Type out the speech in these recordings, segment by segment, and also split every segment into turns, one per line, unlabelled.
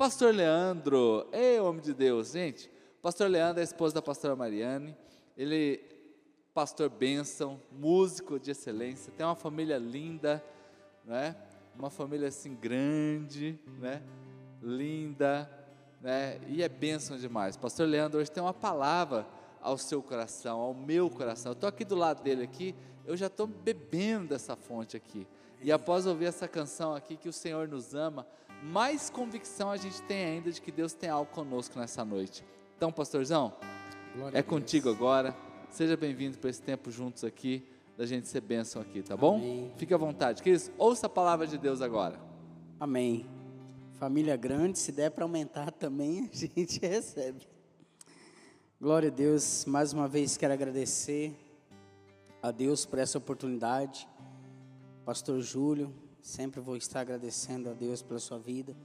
Pastor Leandro, ei, homem de Deus, gente. Pastor Leandro é esposa da pastora Mariane. Ele pastor bênção, músico de excelência, tem uma família linda, né? Uma família assim grande, né? Linda, né? E é bênção demais. Pastor Leandro hoje tem uma palavra ao seu coração, ao meu coração. Eu estou aqui do lado dele aqui, eu já estou bebendo dessa fonte aqui. E após ouvir essa canção aqui, que o Senhor nos ama, mais convicção a gente tem ainda de que Deus tem algo conosco nessa noite. Então, pastorzão, Glória é contigo agora. Seja bem-vindo para esse tempo juntos aqui, da gente ser bênção aqui, tá bom? Amém. Fique à vontade. Queridos, ouça a palavra de Deus agora.
Amém. Família grande, se der para aumentar também, a gente recebe. Glória a Deus, mais uma vez quero agradecer a Deus por essa oportunidade. Pastor Júlio, sempre vou estar agradecendo a Deus pela sua vida,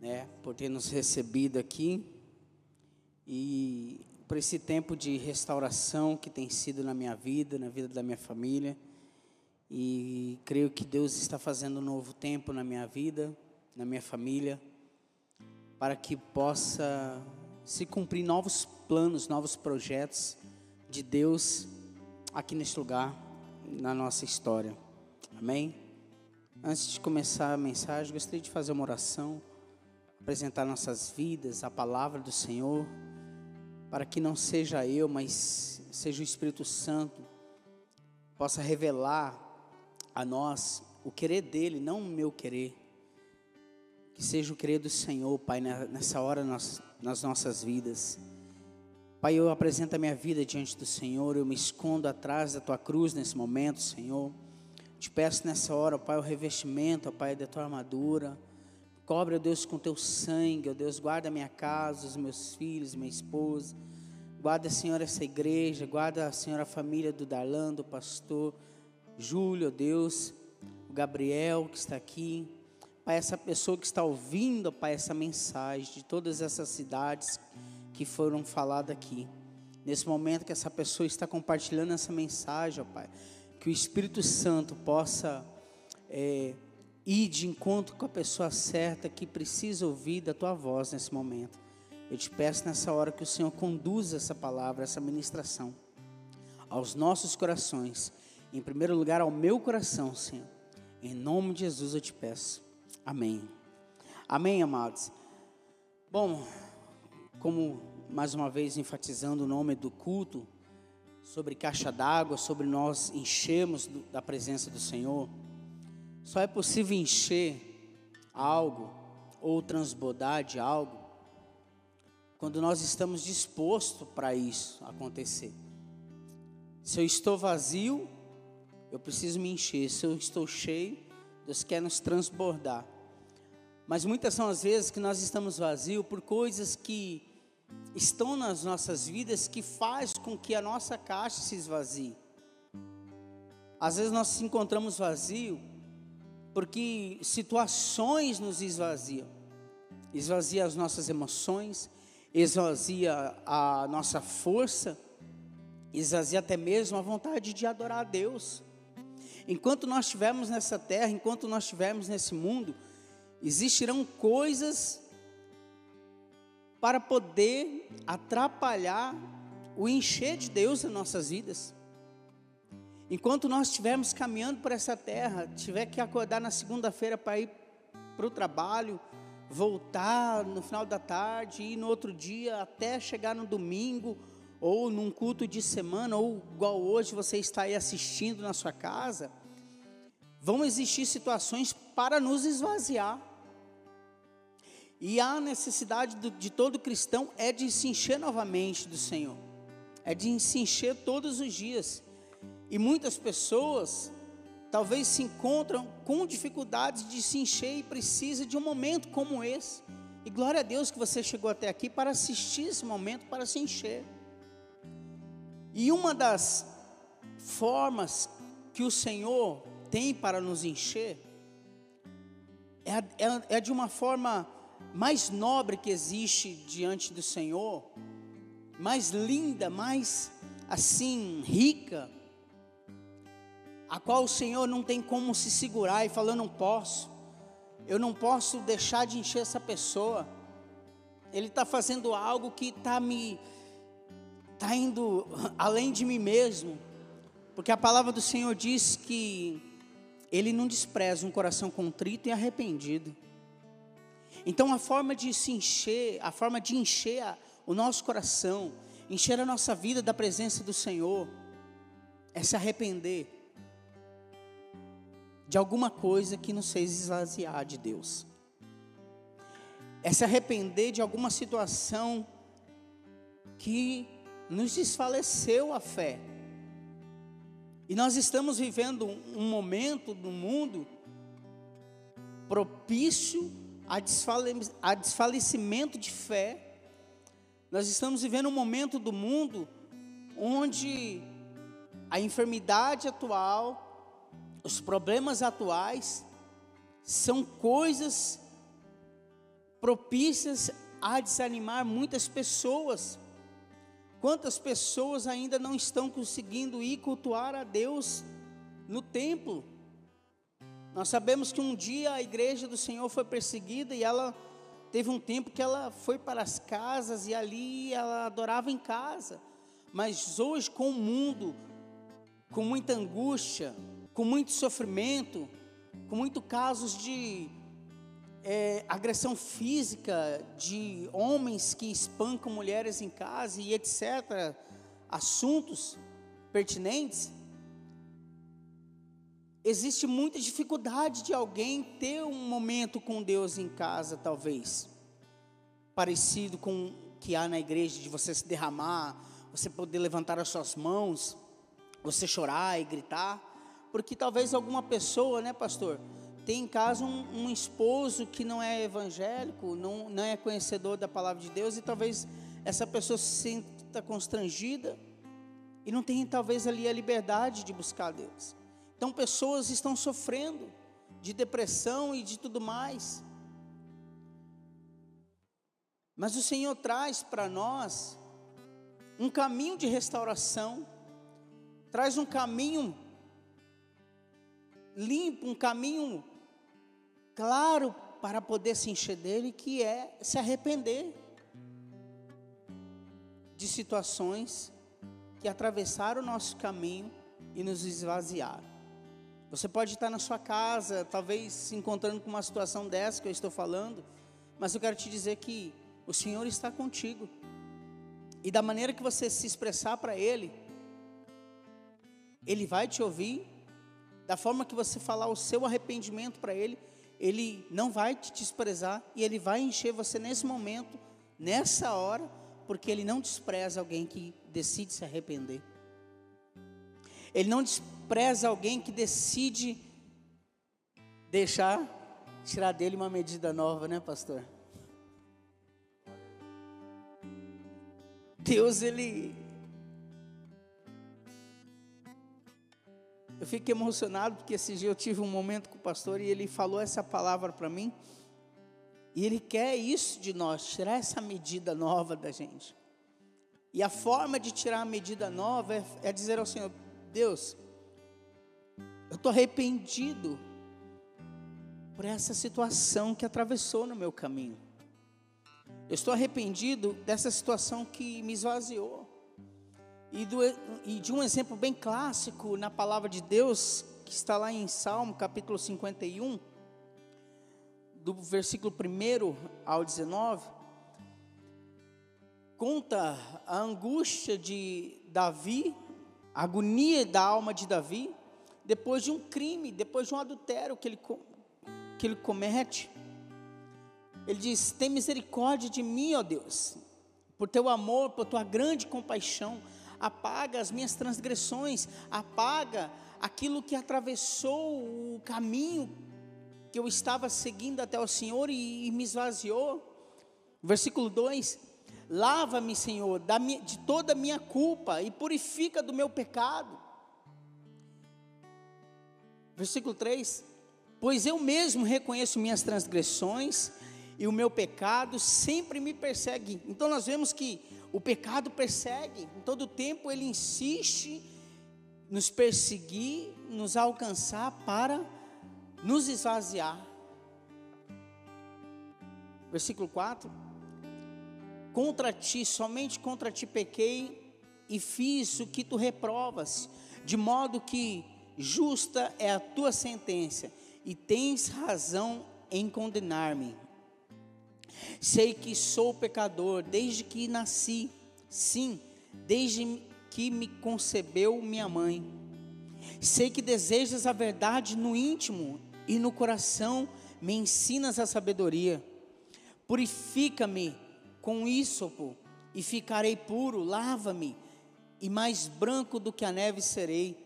né, por ter nos recebido aqui e por esse tempo de restauração que tem sido na minha vida, na vida da minha família. E creio que Deus está fazendo um novo tempo na minha vida, na minha família, para que possa se cumprir novos planos, novos projetos de Deus aqui neste lugar, na nossa história. Amém? Antes de começar a mensagem, gostaria de fazer uma oração, apresentar nossas vidas, a palavra do Senhor, para que não seja eu, mas seja o Espírito Santo, possa revelar a nós o querer dele, não o meu querer. Que seja o querer do Senhor, Pai, nessa hora nas, nas nossas vidas. Pai, eu apresento a minha vida diante do Senhor, eu me escondo atrás da tua cruz nesse momento, Senhor. Te peço nessa hora, Pai, o revestimento, Pai, da tua armadura. Cobre, ó Deus, com teu sangue, ó Deus, guarda a minha casa, os meus filhos, minha esposa. Guarda, Senhor, essa igreja, guarda, Senhor, a família do Darlan, do pastor Júlio, ó Deus, o Gabriel que está aqui. Pai, essa pessoa que está ouvindo, Pai, essa mensagem de todas essas cidades que foram faladas aqui. Nesse momento que essa pessoa está compartilhando essa mensagem, ó Pai, o Espírito Santo possa é, ir de encontro com a pessoa certa que precisa ouvir da tua voz nesse momento. Eu te peço nessa hora que o Senhor conduza essa palavra, essa ministração aos nossos corações. Em primeiro lugar, ao meu coração, Senhor. Em nome de Jesus eu te peço. Amém. Amém, amados. Bom, como mais uma vez enfatizando o nome do culto, sobre caixa d'água, sobre nós enchermos do, da presença do Senhor, só é possível encher algo ou transbordar de algo quando nós estamos dispostos para isso acontecer. Se eu estou vazio, eu preciso me encher. Se eu estou cheio, Deus quer nos transbordar. Mas muitas são as vezes que nós estamos vazios por coisas que estão nas nossas vidas que faz com que a nossa caixa se esvazie. Às vezes nós nos encontramos vazio porque situações nos esvaziam. Esvazia as nossas emoções, esvazia a nossa força, esvazia até mesmo a vontade de adorar a Deus. Enquanto nós estivermos nessa terra, enquanto nós estivermos nesse mundo, existirão coisas para poder atrapalhar o encher de Deus em nossas vidas. Enquanto nós estivermos caminhando por essa terra, tiver que acordar na segunda-feira para ir para o trabalho, voltar no final da tarde, ir no outro dia até chegar no domingo, ou num culto de semana, ou igual hoje você está aí assistindo na sua casa, vão existir situações para nos esvaziar. E a necessidade do, de todo cristão é de se encher novamente do Senhor, é de se encher todos os dias. E muitas pessoas talvez se encontram com dificuldades de se encher e precisa de um momento como esse. E glória a Deus que você chegou até aqui para assistir esse momento, para se encher. E uma das formas que o Senhor tem para nos encher é, é, é de uma forma mais nobre que existe diante do Senhor, mais linda, mais assim, rica, a qual o Senhor não tem como se segurar e falar, não posso. eu não posso deixar de encher essa pessoa. Ele está fazendo algo que está me está indo além de mim mesmo, porque a palavra do Senhor diz que Ele não despreza um coração contrito e arrependido. Então a forma de se encher, a forma de encher o nosso coração, encher a nossa vida da presença do Senhor, é se arrepender de alguma coisa que nos fez esvaziar de Deus. É se arrepender de alguma situação que nos desfaleceu a fé. E nós estamos vivendo um momento do mundo propício a, desfale a desfalecimento de fé. Nós estamos vivendo um momento do mundo onde a enfermidade atual, os problemas atuais, são coisas propícias a desanimar muitas pessoas. Quantas pessoas ainda não estão conseguindo ir cultuar a Deus no templo? Nós sabemos que um dia a igreja do Senhor foi perseguida e ela teve um tempo que ela foi para as casas e ali ela adorava em casa. Mas hoje, com o mundo, com muita angústia, com muito sofrimento, com muitos casos de é, agressão física de homens que espancam mulheres em casa e etc., assuntos pertinentes, existe muita dificuldade de alguém ter um momento com Deus em casa, talvez, parecido com o que há na igreja, de você se derramar, você poder levantar as suas mãos, você chorar e gritar, porque talvez alguma pessoa, né, pastor, tem em casa um, um, esposo que não é evangélico, não, não é conhecedor da palavra de Deus, e talvez essa pessoa se sinta constrangida e não tem talvez ali a liberdade de buscar Deus. Então pessoas estão sofrendo de depressão e de tudo mais. Mas o Senhor traz para nós um caminho de restauração, traz um caminho limpo, um caminho claro para poder se encher dele, que é se arrepender de situações que atravessaram o nosso caminho e nos esvaziaram. Você pode estar na sua casa, talvez se encontrando com uma situação dessa que eu estou falando, mas eu quero te dizer que o Senhor está contigo. E da maneira que você se expressar para Ele, Ele vai te ouvir. Da forma que você falar o seu arrependimento para Ele, ele não vai te desprezar e Ele vai encher você nesse momento, nessa hora, porque Ele não despreza alguém que decide se arrepender. Ele não despreza alguém que decide deixar, tirar dele uma medida nova, né, pastor? Deus, Ele Eu fiquei emocionado porque esse dia eu tive um momento com o pastor e ele falou essa palavra para mim. E ele quer isso de nós, tirar essa medida nova da gente. E a forma de tirar a medida nova é, é dizer ao Senhor: Deus, eu estou arrependido por essa situação que atravessou no meu caminho. Eu estou arrependido dessa situação que me esvaziou. E, do, e de um exemplo bem clássico na palavra de Deus, que está lá em Salmo capítulo 51, do versículo 1 ao 19, conta a angústia de Davi, a agonia da alma de Davi, depois de um crime, depois de um adultério que ele, que ele comete. Ele diz: Tem misericórdia de mim, ó Deus, por teu amor, por tua grande compaixão apaga as minhas transgressões, apaga aquilo que atravessou o caminho que eu estava seguindo até o Senhor e, e me esvaziou. Versículo 2: Lava-me, Senhor, de toda a minha culpa e purifica do meu pecado. Versículo 3: Pois eu mesmo reconheço minhas transgressões e o meu pecado sempre me persegue. Então nós vemos que o pecado persegue, em todo tempo ele insiste nos perseguir, nos alcançar para nos esvaziar. Versículo 4. Contra ti, somente contra ti pequei e fiz o que tu reprovas, de modo que justa é a tua sentença e tens razão em condenar-me. Sei que sou pecador desde que nasci, sim, desde que me concebeu minha mãe. Sei que desejas a verdade no íntimo e no coração me ensinas a sabedoria. Purifica-me com ísopo e ficarei puro, lava-me e mais branco do que a neve serei.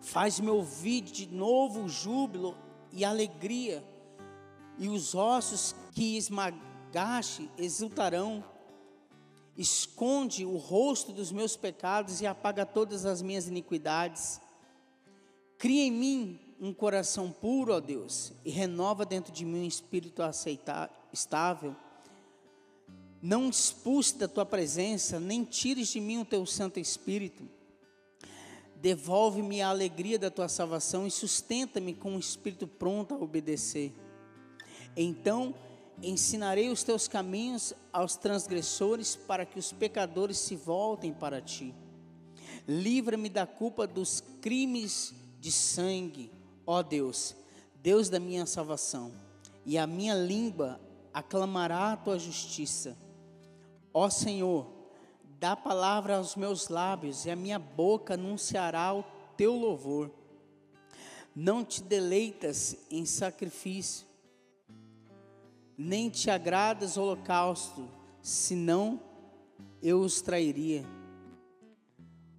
Faz-me ouvir de novo júbilo e alegria, e os ossos que esmagaste exultarão. Esconde o rosto dos meus pecados e apaga todas as minhas iniquidades. Cria em mim um coração puro, ó Deus, e renova dentro de mim um espírito aceitável, estável. Não expulse da tua presença, nem tires de mim o teu Santo Espírito. Devolve-me a alegria da tua salvação e sustenta-me com um espírito pronto a obedecer. Então ensinarei os teus caminhos aos transgressores, para que os pecadores se voltem para ti. Livra-me da culpa dos crimes de sangue, ó Deus, Deus da minha salvação, e a minha língua aclamará a tua justiça. Ó Senhor, dá palavra aos meus lábios, e a minha boca anunciará o teu louvor. Não te deleitas em sacrifício, nem te agradas holocausto, senão eu os trairia.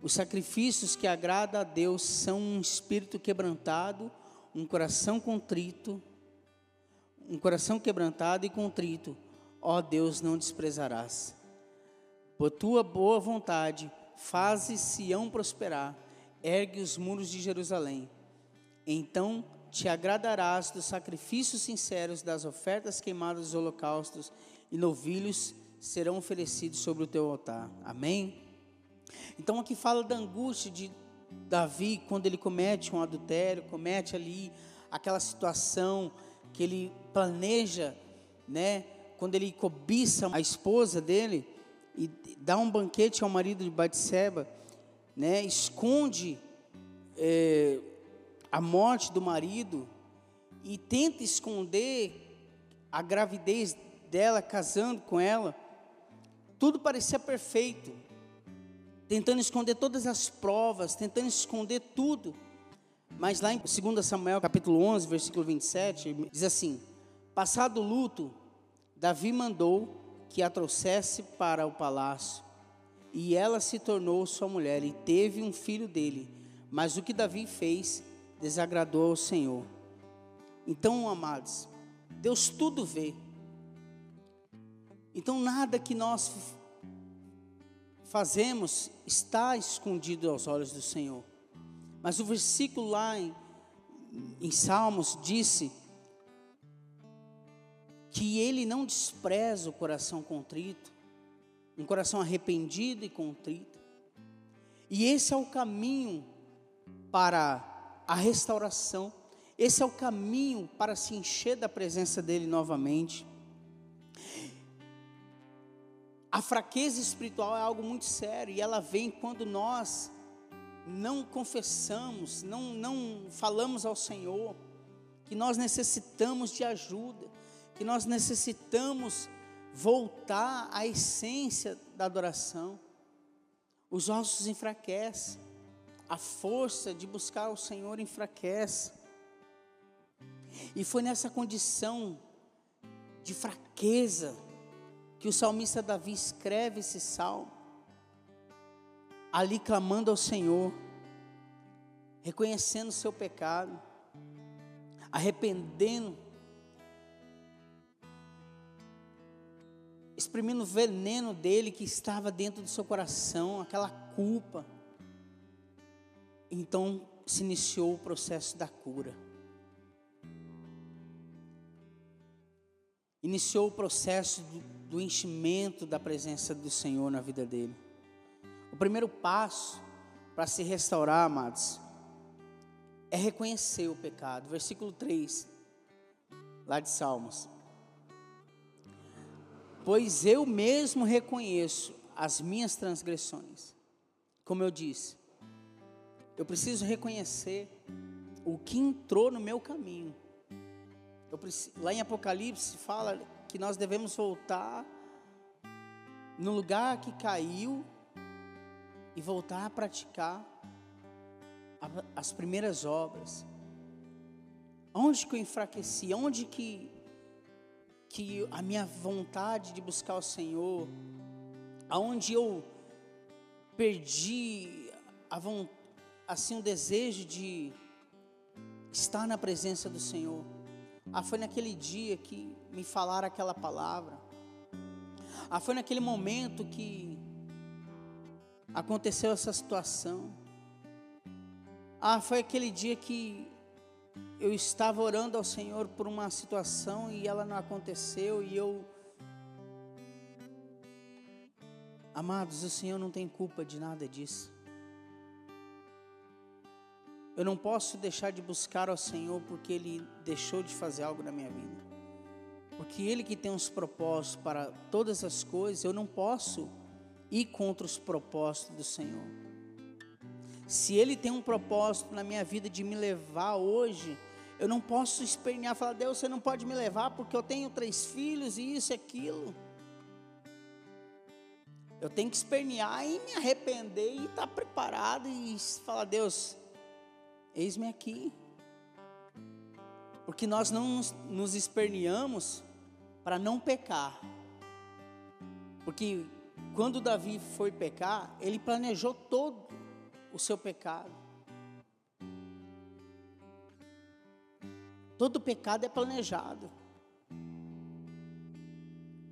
Os sacrifícios que agradam a Deus são um espírito quebrantado, um coração contrito, um coração quebrantado e contrito, ó Deus, não desprezarás. Por tua boa vontade, faze Sião prosperar, ergue os muros de Jerusalém. Então te agradarás dos sacrifícios sinceros, das ofertas queimadas dos holocaustos e novilhos serão oferecidos sobre o teu altar. Amém? Então aqui fala da angústia de Davi quando ele comete um adultério, comete ali aquela situação que ele planeja, né? Quando ele cobiça a esposa dele e dá um banquete ao marido de Batseba, né? Esconde é, a morte do marido e tenta esconder a gravidez dela casando com ela, tudo parecia perfeito, tentando esconder todas as provas, tentando esconder tudo. Mas lá em 2 Samuel, capítulo 11, versículo 27, diz assim: Passado o luto, Davi mandou que a trouxesse para o palácio, e ela se tornou sua mulher e teve um filho dele. Mas o que Davi fez desagradou ao Senhor. Então, amados, Deus tudo vê. Então, nada que nós fazemos está escondido aos olhos do Senhor. Mas o versículo lá em, em Salmos disse que ele não despreza o coração contrito, um coração arrependido e contrito. E esse é o caminho para a restauração. Esse é o caminho para se encher da presença dele novamente. A fraqueza espiritual é algo muito sério e ela vem quando nós não confessamos, não, não falamos ao Senhor que nós necessitamos de ajuda, que nós necessitamos voltar à essência da adoração. Os ossos enfraquecem a força de buscar o Senhor enfraquece. E foi nessa condição de fraqueza que o salmista Davi escreve esse salmo, ali clamando ao Senhor, reconhecendo o seu pecado, arrependendo, exprimindo o veneno dele que estava dentro do seu coração, aquela culpa então se iniciou o processo da cura. Iniciou o processo do, enchimento da presença do Senhor na vida dele. O primeiro passo para se restaurar, amados, é reconhecer o pecado. Versículo 3, lá de Salmos. Pois eu mesmo reconheço as minhas transgressões. Como eu disse, eu preciso reconhecer o que entrou no meu caminho. Preciso, lá em Apocalipse fala que nós devemos voltar no lugar que caiu e voltar a praticar as primeiras obras. Onde que eu enfraqueci? Onde que, que a minha vontade de buscar o Senhor, aonde eu perdi a assim o desejo de estar na presença do Senhor. Ah, foi naquele dia que me falaram aquela palavra. Ah, foi naquele momento que aconteceu essa situação. Ah, foi aquele dia que eu estava orando ao Senhor por uma situação e ela não aconteceu e eu Amados, o Senhor não tem culpa de nada disso. Eu não posso deixar de buscar ao Senhor porque Ele deixou de fazer algo na minha vida. Porque Ele que tem os propósitos para todas as coisas, eu não posso ir contra os propósitos do Senhor. Se Ele tem um propósito na minha vida de me levar hoje, eu não posso espernear, falar, Deus, você não pode me levar porque eu tenho três filhos e isso e aquilo. Eu tenho que espernear e me arrepender e estar preparado e falar, Deus, eis-me aqui. Porque nós não nos esperneamos para não pecar. Porque quando Davi foi pecar, ele planejou todo o seu pecado. Todo pecado é planejado.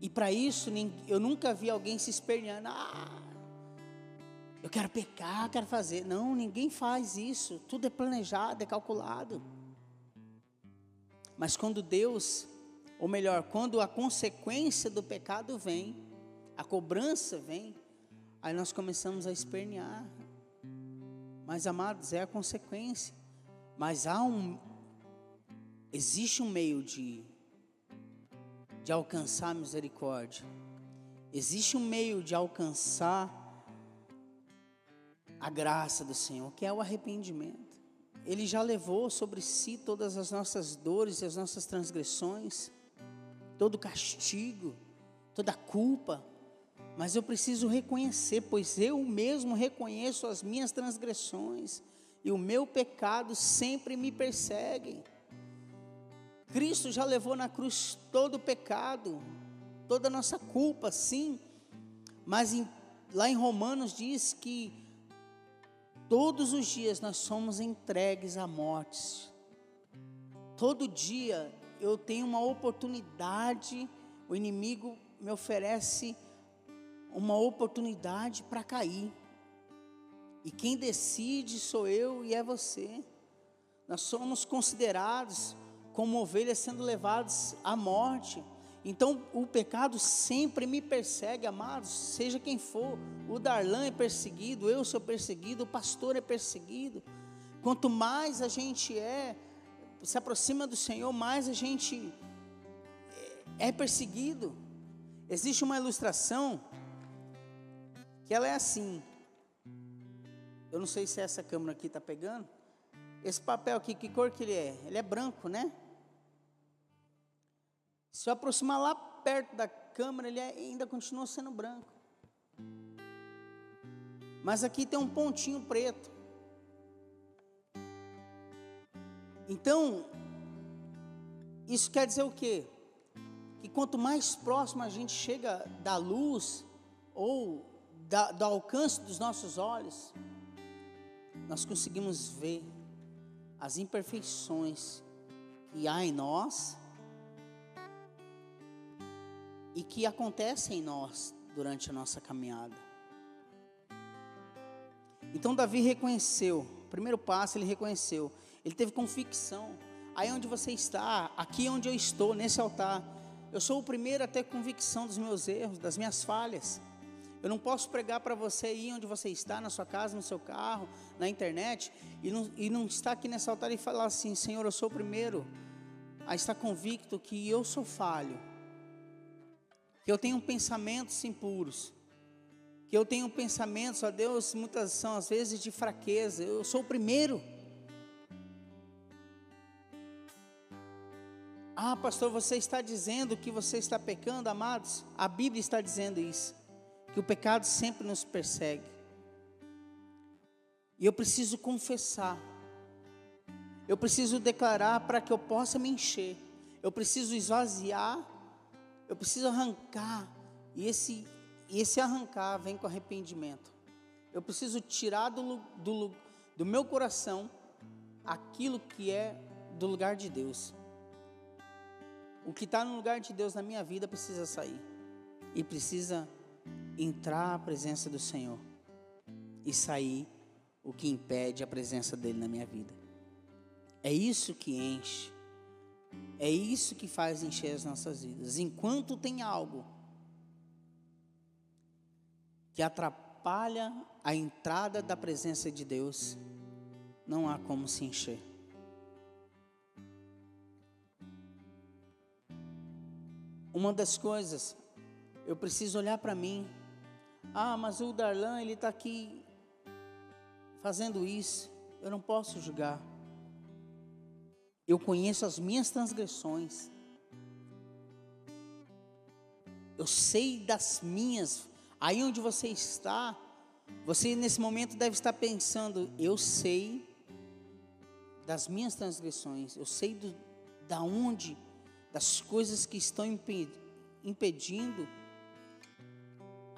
E para isso, eu nunca vi alguém se esperneando. Ah, eu quero pecar, quero fazer. Não, ninguém faz isso. Tudo é planejado, é calculado. Mas quando Deus, ou melhor, quando a consequência do pecado vem, a cobrança vem, aí nós começamos a espernear. Mas amados, é a consequência. Mas há um existe um meio de de alcançar misericórdia. Existe um meio de alcançar a graça do Senhor, que é o arrependimento. Ele já levou sobre si todas as nossas dores e as nossas transgressões, todo castigo, toda culpa. Mas eu preciso reconhecer, pois eu mesmo reconheço as minhas transgressões e o meu pecado sempre me perseguem. Cristo já levou na cruz todo o pecado, toda a nossa culpa, sim. Mas em, lá em Romanos diz que todos os dias nós somos entregues à morte. Todo dia eu tenho uma oportunidade, o inimigo me oferece uma oportunidade para cair. E quem decide sou eu e é você. Nós somos considerados como ovelhas sendo levadas à morte. Então o pecado sempre me persegue, amados, seja quem for. O Darlan é perseguido, eu sou perseguido, o pastor é perseguido. Quanto mais a gente é, se aproxima do Senhor, mais a gente é perseguido. Existe uma ilustração que ela é assim. Eu não sei se essa câmera aqui está pegando. Esse papel aqui, que cor que ele é? Ele é branco, né? Se eu aproximar lá perto da câmera, ele é, ainda continua sendo branco. Mas aqui tem um pontinho preto. Então, isso quer dizer o quê? Que quanto mais próximo a gente chega da luz, ou da, do alcance dos nossos olhos, nós conseguimos ver as imperfeições que há em nós e que acontecem em nós durante a nossa caminhada. Então Davi reconheceu, primeiro passo ele reconheceu, ele teve convicção. Aí onde você está, aqui onde eu estou, nesse altar, eu sou o primeiro a ter convicção dos meus erros, das minhas falhas. Eu não posso pregar para você aí onde você está, na sua casa, no seu carro, na internet, e não, e não estar aqui nesse altar e falar assim: Senhor, eu sou o primeiro a estar convicto que eu sou falho, que eu tenho pensamentos impuros, que eu tenho pensamentos, ó Deus, muitas são às vezes de fraqueza. Eu sou o primeiro. Ah, pastor, você está dizendo que você está pecando, amados? A Bíblia está dizendo isso, que o pecado sempre nos persegue. E eu preciso confessar. Eu preciso declarar para que eu possa me encher. Eu preciso esvaziar. Eu preciso arrancar. E esse, e esse arrancar vem com arrependimento. Eu preciso tirar do, do, do meu coração aquilo que é do lugar de Deus. O que está no lugar de Deus na minha vida precisa sair. E precisa entrar a presença do Senhor. E sair o que impede a presença dele na minha vida. É isso que enche. É isso que faz encher as nossas vidas. Enquanto tem algo que atrapalha a entrada da presença de Deus, não há como se encher. Uma das coisas, eu preciso olhar para mim. Ah, mas o Darlan, ele está aqui fazendo isso, eu não posso julgar. Eu conheço as minhas transgressões. Eu sei das minhas. Aí onde você está, você nesse momento deve estar pensando: eu sei das minhas transgressões. Eu sei do, da onde, das coisas que estão impedindo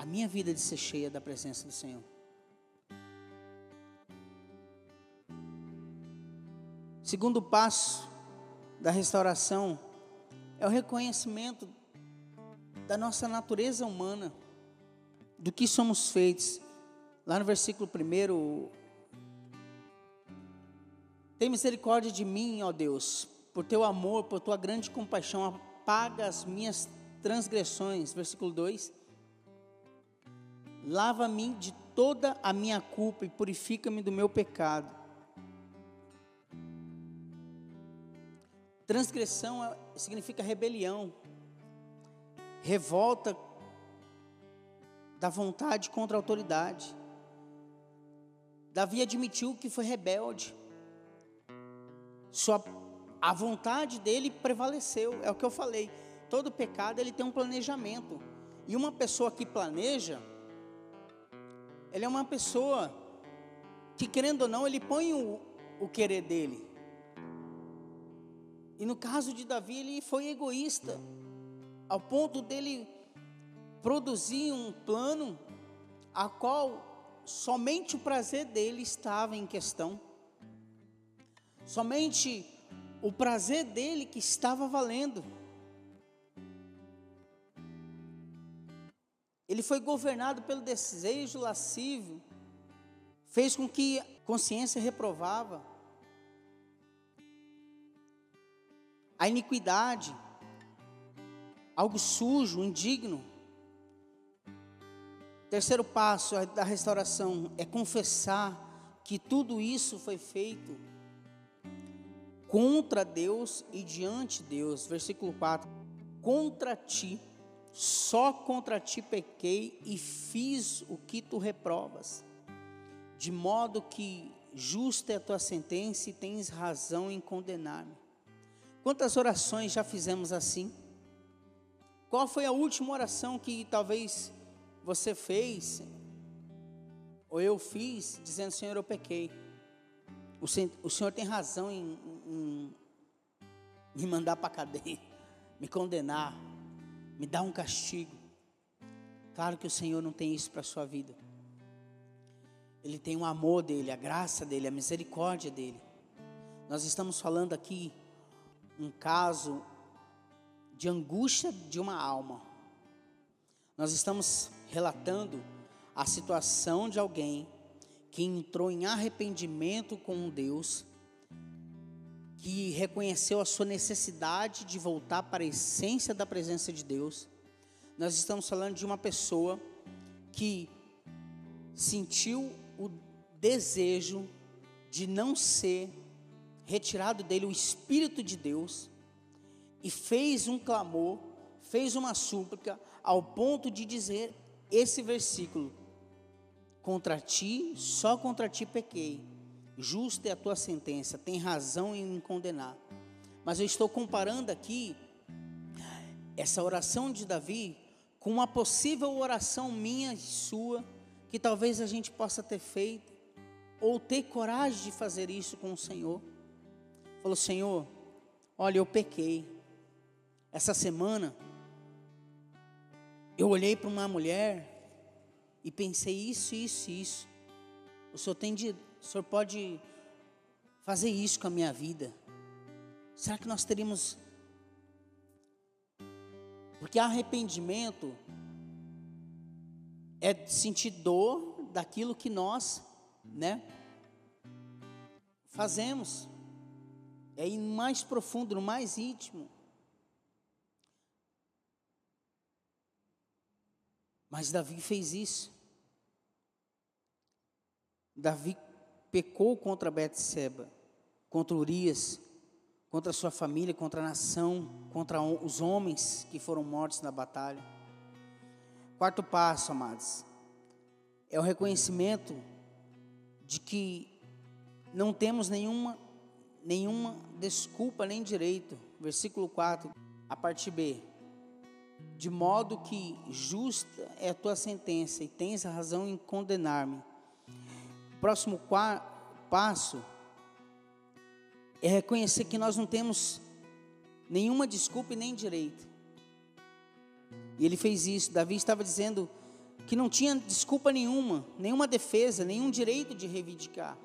a minha vida de ser cheia da presença do Senhor. Segundo passo da restauração é o reconhecimento da nossa natureza humana, do que somos feitos. Lá no versículo 1, tem misericórdia de mim, ó Deus, por teu amor, por tua grande compaixão, apaga as minhas transgressões. Versículo 2: Lava-me de toda a minha culpa e purifica-me do meu pecado. Transgressão é, significa rebelião, revolta da vontade contra a autoridade. Davi admitiu que foi rebelde. Sua, a vontade dele prevaleceu. É o que eu falei. Todo pecado ele tem um planejamento. E uma pessoa que planeja, ele é uma pessoa que querendo ou não, ele põe o, o querer dele. E no caso de Davi, ele foi egoísta, ao ponto dele produzir um plano a qual somente o prazer dele estava em questão. Somente o prazer dele que estava valendo. Ele foi governado pelo desejo lascivo, fez com que a consciência reprovava a iniquidade, algo sujo, indigno. Terceiro passo da restauração é confessar que tudo isso foi feito contra Deus e diante de Deus. Versículo 4: Contra ti, só contra ti pequei e fiz o que tu reprovas, de modo que justa é a tua sentença e tens razão em condenar-me. Quantas orações já fizemos assim? Qual foi a última oração que talvez você fez, ou eu fiz, dizendo: Senhor, eu pequei. O Senhor, tem razão em, em me mandar para a cadeia, me condenar, me dar um castigo. Claro que o Senhor não tem isso para a sua vida. Ele tem o amor dele, a graça dele, a misericórdia dele. Nós estamos falando aqui um caso de angústia de uma alma. Nós estamos relatando a situação de alguém que entrou em arrependimento com Deus, que reconheceu a sua necessidade de voltar para a essência da presença de Deus. Nós estamos falando de uma pessoa que sentiu o desejo de não ser retirado dele o Espírito de Deus e fez um clamor, fez uma súplica, ao ponto de dizer esse versículo: Contra ti, só contra ti pequei. Justa é a tua sentença, tem razão em me condenar. Mas eu estou comparando aqui essa oração de Davi com uma possível oração minha e sua, que talvez a gente possa ter feito, ou ter coragem de fazer isso com o Senhor. Falou, Senhor, olha, eu pequei. Essa semana, eu olhei para uma mulher e pensei isso, isso, isso. O Senhor tem o Senhor pode fazer isso com a minha vida. Será que nós teríamos porque arrependimento é sentir dor daquilo que nós, né, fazemos. É ir mais profundo, no mais íntimo. Mas Davi fez isso. Davi pecou contra Betseba, contra Urias, contra sua família, contra a nação, contra os homens que foram mortos na batalha. Quarto passo, amados, é o reconhecimento de que não temos nenhuma nenhuma desculpa nem direito. Versículo 4, a parte B. De modo que justa é a tua sentença e tens a razão em condenar-me. Próximo passo é reconhecer que nós não temos nenhuma desculpa e nem direito. E ele fez isso. Davi estava dizendo que não tinha desculpa nenhuma, nenhuma defesa, nenhum direito de reivindicar.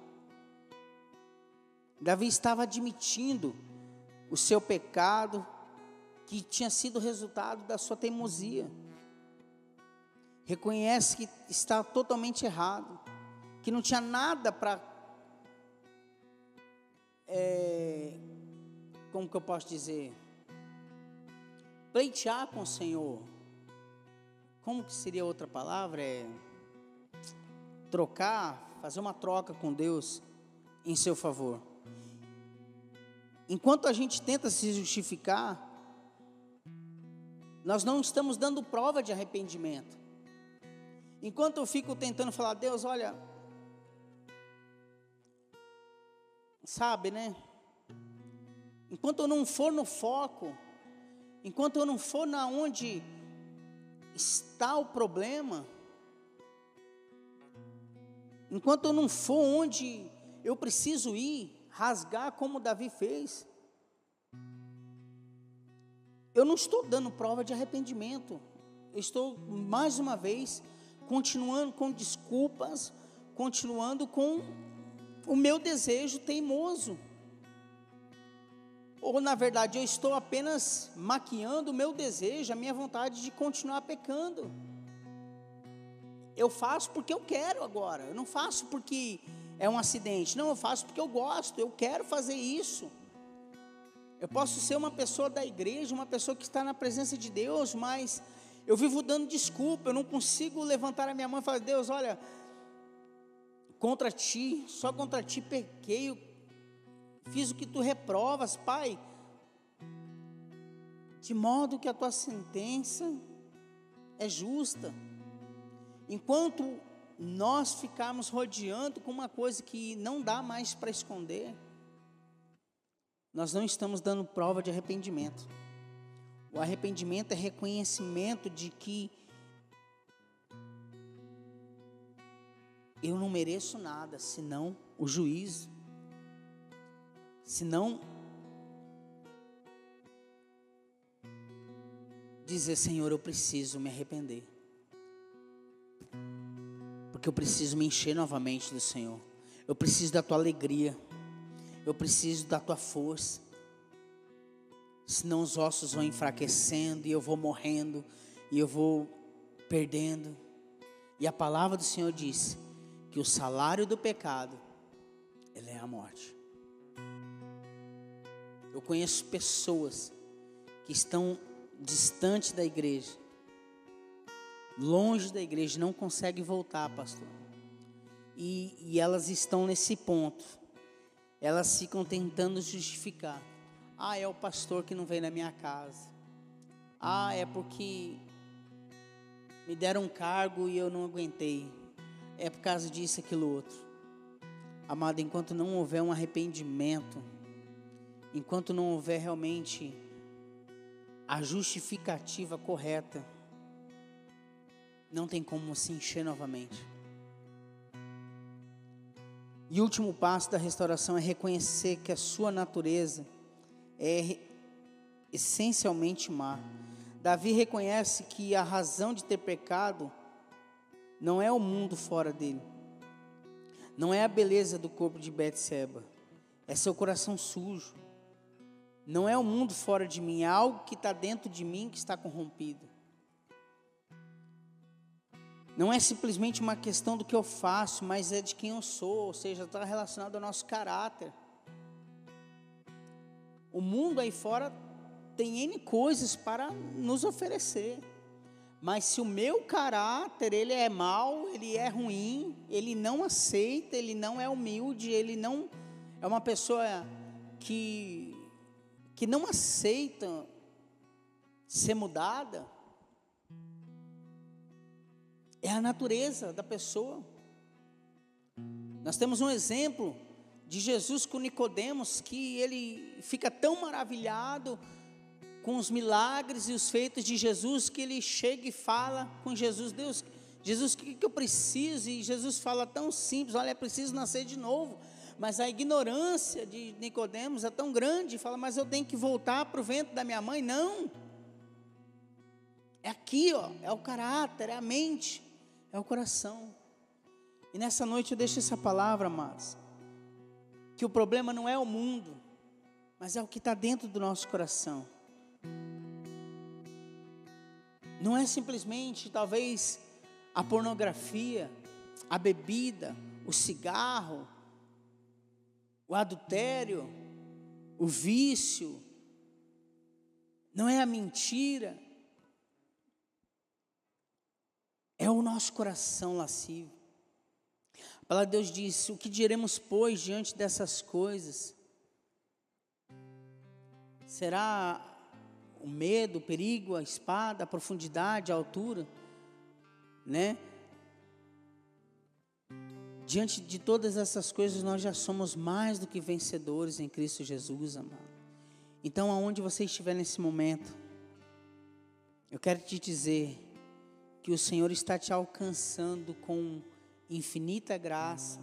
Davi estava admitindo o seu pecado, que tinha sido resultado da sua teimosia. Reconhece que está totalmente errado, que não tinha nada para é, como que eu posso dizer? Pleitear com o Senhor. Como que seria outra palavra? É trocar, fazer uma troca com Deus em seu favor. Enquanto a gente tenta se justificar, nós não estamos dando prova de arrependimento. Enquanto eu fico tentando falar, Deus, olha, sabe, né? Enquanto eu não for no foco, enquanto eu não for na onde está o problema, enquanto eu não for onde eu preciso ir, rasgar como Davi fez, eu não estou dando prova de arrependimento. Eu estou mais uma vez continuando com desculpas, continuando com o meu desejo teimoso. Ou na verdade eu estou apenas maquiando o meu desejo, a minha vontade de continuar pecando. Eu faço porque eu quero agora, eu não faço porque é um acidente, não, eu faço porque eu gosto, eu quero fazer isso. Eu posso ser uma pessoa da igreja, uma pessoa que está na presença de Deus, mas eu vivo dando desculpa, eu não consigo levantar a minha mão e falar: Deus, olha, contra ti, só contra ti pequei, fiz o que tu reprovas, Pai, de modo que a tua sentença é justa. Enquanto nós ficarmos rodeando com uma coisa que não dá mais para esconder, nós não estamos dando prova de arrependimento. O arrependimento é reconhecimento de que eu não mereço nada, senão o juízo, senão dizer, Senhor, eu preciso me arrepender, porque eu preciso me encher novamente do Senhor, eu preciso da tua alegria, eu preciso da tua força, senão os ossos vão enfraquecendo e eu vou morrendo e eu vou perdendo. E a palavra do Senhor diz que o salário do pecado ele é a morte. Eu conheço pessoas que estão distante da igreja, longe da igreja, não conseguem voltar, pastor. E, e elas estão nesse ponto. Elas ficam tentando justificar. Ah, é o pastor que não vem na minha casa. Ah, é porque Me deram um cargo e eu não aguentei. É por causa disso, aquilo outro. Amado, enquanto não houver um arrependimento, enquanto não houver realmente a justificativa correta, não tem como se encher novamente. E o último passo da restauração é reconhecer que a sua natureza é essencialmente má. Davi reconhece que a razão de ter pecado não é o mundo fora dele, não é a beleza do corpo de Betseba, é seu coração sujo. Não é o mundo fora de mim, é algo que está dentro de mim que está corrompido. Não é simplesmente uma questão do que eu faço, mas é de quem eu sou, ou seja, está relacionado ao nosso caráter. O mundo aí fora tem N coisas para nos oferecer. Mas se o meu caráter ele é mau, ele é ruim, ele não aceita, ele não é humilde, ele não é uma pessoa que que não aceita ser mudada, é a natureza da pessoa. Nós temos um exemplo de Jesus com Nicodemos que ele fica tão maravilhado com os milagres e os feitos de Jesus que ele chega e fala com Jesus, Deus, Jesus, o que, que eu preciso? E Jesus fala tão simples, olha, é preciso nascer de novo. Mas a ignorância de Nicodemos é tão grande, fala, mas eu tenho que voltar para o ventre da minha mãe? Não. É aqui, ó, é o caráter, é a mente, é o coração. E nessa noite eu deixo essa palavra, amados, que o problema não é o mundo, mas é o que está dentro do nosso coração. Não é simplesmente, talvez, a pornografia, a bebida, o cigarro, o adultério, o vício, não é a mentira, é o nosso coração lascivo. A palavra de Deus diz: O que diremos, pois, diante dessas coisas? Será o medo, o perigo, a espada, a profundidade, a altura, né? Diante de todas essas coisas, nós já somos mais do que vencedores em Cristo Jesus, amado. Então, aonde você estiver nesse momento, eu quero te dizer que o Senhor está te alcançando com infinita graça,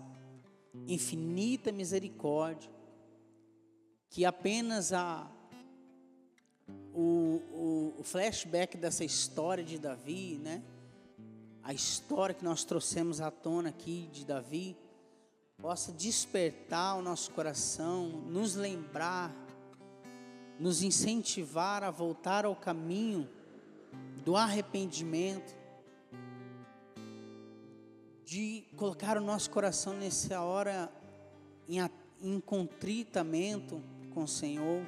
infinita misericórdia, que apenas a, o, o, flashback dessa história de Davi, né? a história que nós trouxemos à tona aqui de Davi possa despertar o nosso coração, nos lembrar, nos incentivar a voltar ao caminho do arrependimento, de colocar o nosso coração nessa hora em, em contritamento com o Senhor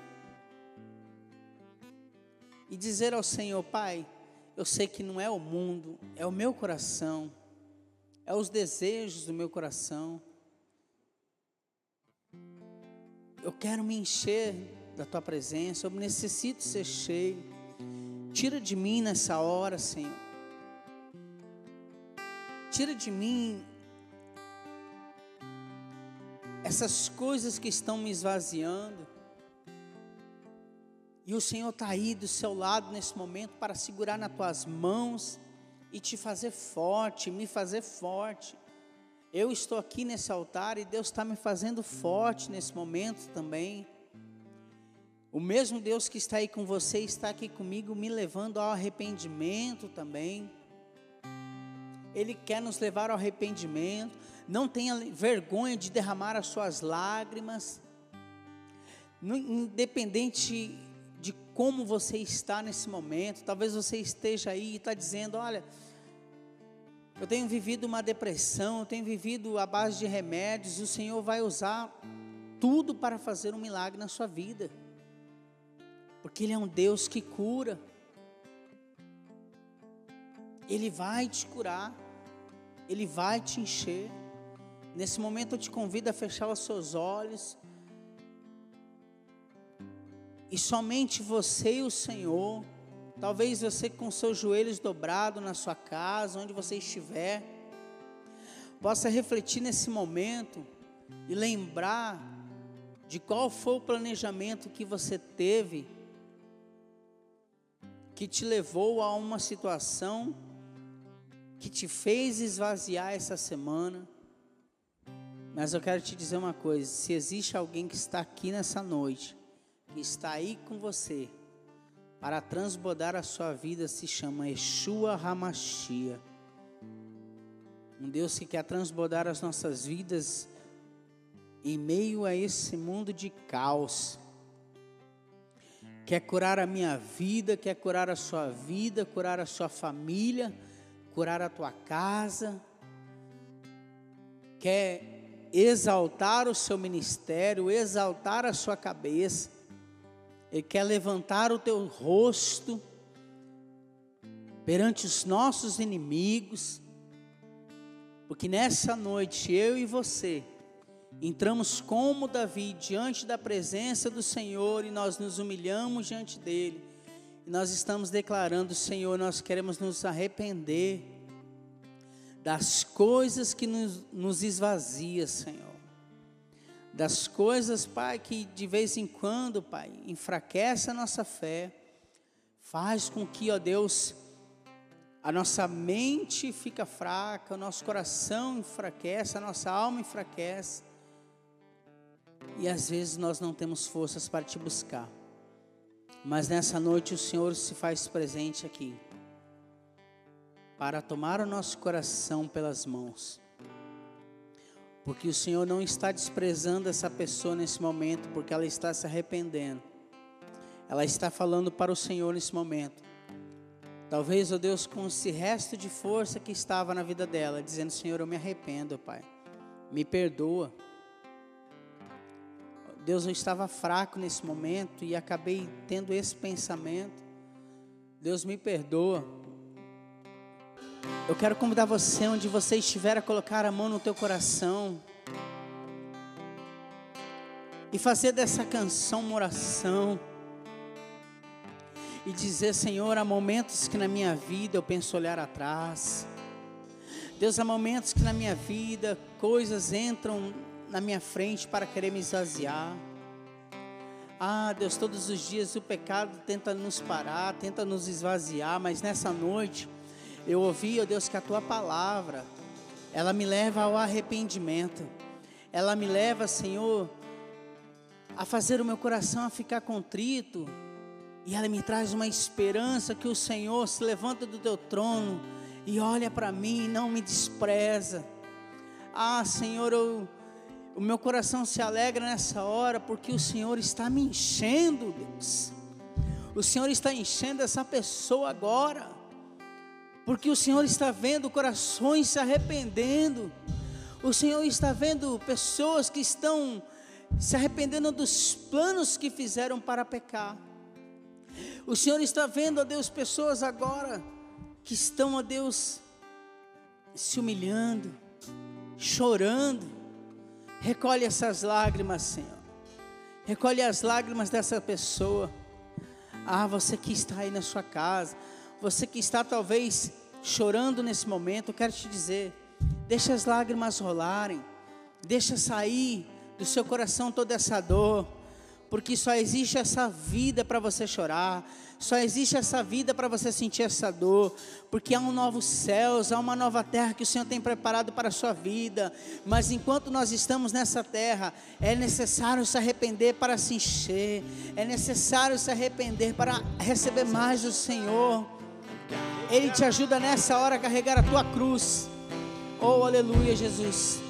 e dizer ao Senhor, Pai, eu sei que não é o mundo, é o meu coração, é os desejos do meu coração. Eu quero me encher da tua presença, eu necessito ser cheio. Tira de mim nessa hora, Senhor. Tira de mim essas coisas que estão me esvaziando. E o Senhor está aí do seu lado nesse momento para segurar nas tuas mãos e te fazer forte, me fazer forte. Eu estou aqui nesse altar e Deus está me fazendo forte nesse momento também. O mesmo Deus que está aí com você está aqui comigo, me levando ao arrependimento também. Ele quer nos levar ao arrependimento. Não tenha vergonha de derramar as suas lágrimas. Independente de como você está nesse momento. Talvez você esteja aí e está dizendo: Olha, eu tenho vivido uma depressão, eu tenho vivido à base de remédios. O Senhor vai usar tudo para fazer um milagre na sua vida, porque Ele é um Deus que cura. Ele vai te curar, Ele vai te encher. Nesse momento eu te convido a fechar os seus olhos e somente você e o Senhor, Talvez você com seus joelhos dobrados na sua casa, onde você estiver, possa refletir nesse momento e lembrar de qual foi o planejamento que você teve que te levou a uma situação que te fez esvaziar essa semana. Mas eu quero te dizer uma coisa: se existe alguém que está aqui nessa noite, que está aí com você, para transbordar a sua vida, se chama Yeshua Hamashia. Um Deus que quer transbordar as nossas vidas em meio a esse mundo de caos. Quer curar a minha vida, quer curar a sua vida, curar a sua família, curar a tua casa. Quer exaltar o seu ministério, exaltar a sua cabeça. Ele quer levantar o teu rosto perante os nossos inimigos. Porque nessa noite eu e você entramos como Davi diante da presença do Senhor e nós nos humilhamos diante dele. E nós estamos declarando, Senhor, nós queremos nos arrepender das coisas que nos, nos esvazia, Senhor. Das coisas, Pai, que de vez em quando, Pai, enfraquece a nossa fé, faz com que, ó Deus, a nossa mente fica fraca, o nosso coração enfraquece, a nossa alma enfraquece. E às vezes nós não temos forças para te buscar. Mas nessa noite o Senhor se faz presente aqui para tomar o nosso coração pelas mãos. Porque o Senhor não está desprezando essa pessoa nesse momento, porque ela está se arrependendo. Ela está falando para o Senhor nesse momento. Talvez, ó oh Deus, com esse resto de força que estava na vida dela, dizendo: Senhor, eu me arrependo, Pai, me perdoa. Deus, eu estava fraco nesse momento e acabei tendo esse pensamento. Deus me perdoa. Eu quero convidar você, onde você estiver, a colocar a mão no teu coração e fazer dessa canção uma oração e dizer: Senhor, há momentos que na minha vida eu penso olhar atrás. Deus, há momentos que na minha vida coisas entram na minha frente para querer me esvaziar. Ah, Deus, todos os dias o pecado tenta nos parar, tenta nos esvaziar, mas nessa noite eu ouvi, ó oh Deus, que a tua palavra, ela me leva ao arrependimento. Ela me leva, Senhor, a fazer o meu coração a ficar contrito e ela me traz uma esperança que o Senhor se levanta do teu trono e olha para mim e não me despreza. Ah, Senhor, eu, o meu coração se alegra nessa hora porque o Senhor está me enchendo, Deus. O Senhor está enchendo essa pessoa agora. Porque o Senhor está vendo corações se arrependendo. O Senhor está vendo pessoas que estão se arrependendo dos planos que fizeram para pecar. O Senhor está vendo, ó Deus, pessoas agora que estão, ó Deus, se humilhando, chorando. Recolhe essas lágrimas, Senhor. Recolhe as lágrimas dessa pessoa. Ah, você que está aí na sua casa, você que está talvez chorando nesse momento, eu quero te dizer, deixa as lágrimas rolarem, deixa sair do seu coração toda essa dor, porque só existe essa vida para você chorar, só existe essa vida para você sentir essa dor, porque há um novo céus, há uma nova terra que o Senhor tem preparado para a sua vida. Mas enquanto nós estamos nessa terra, é necessário se arrepender para se encher, é necessário se arrepender para receber mais do Senhor. Ele te ajuda nessa hora a carregar a tua cruz. Oh, aleluia, Jesus.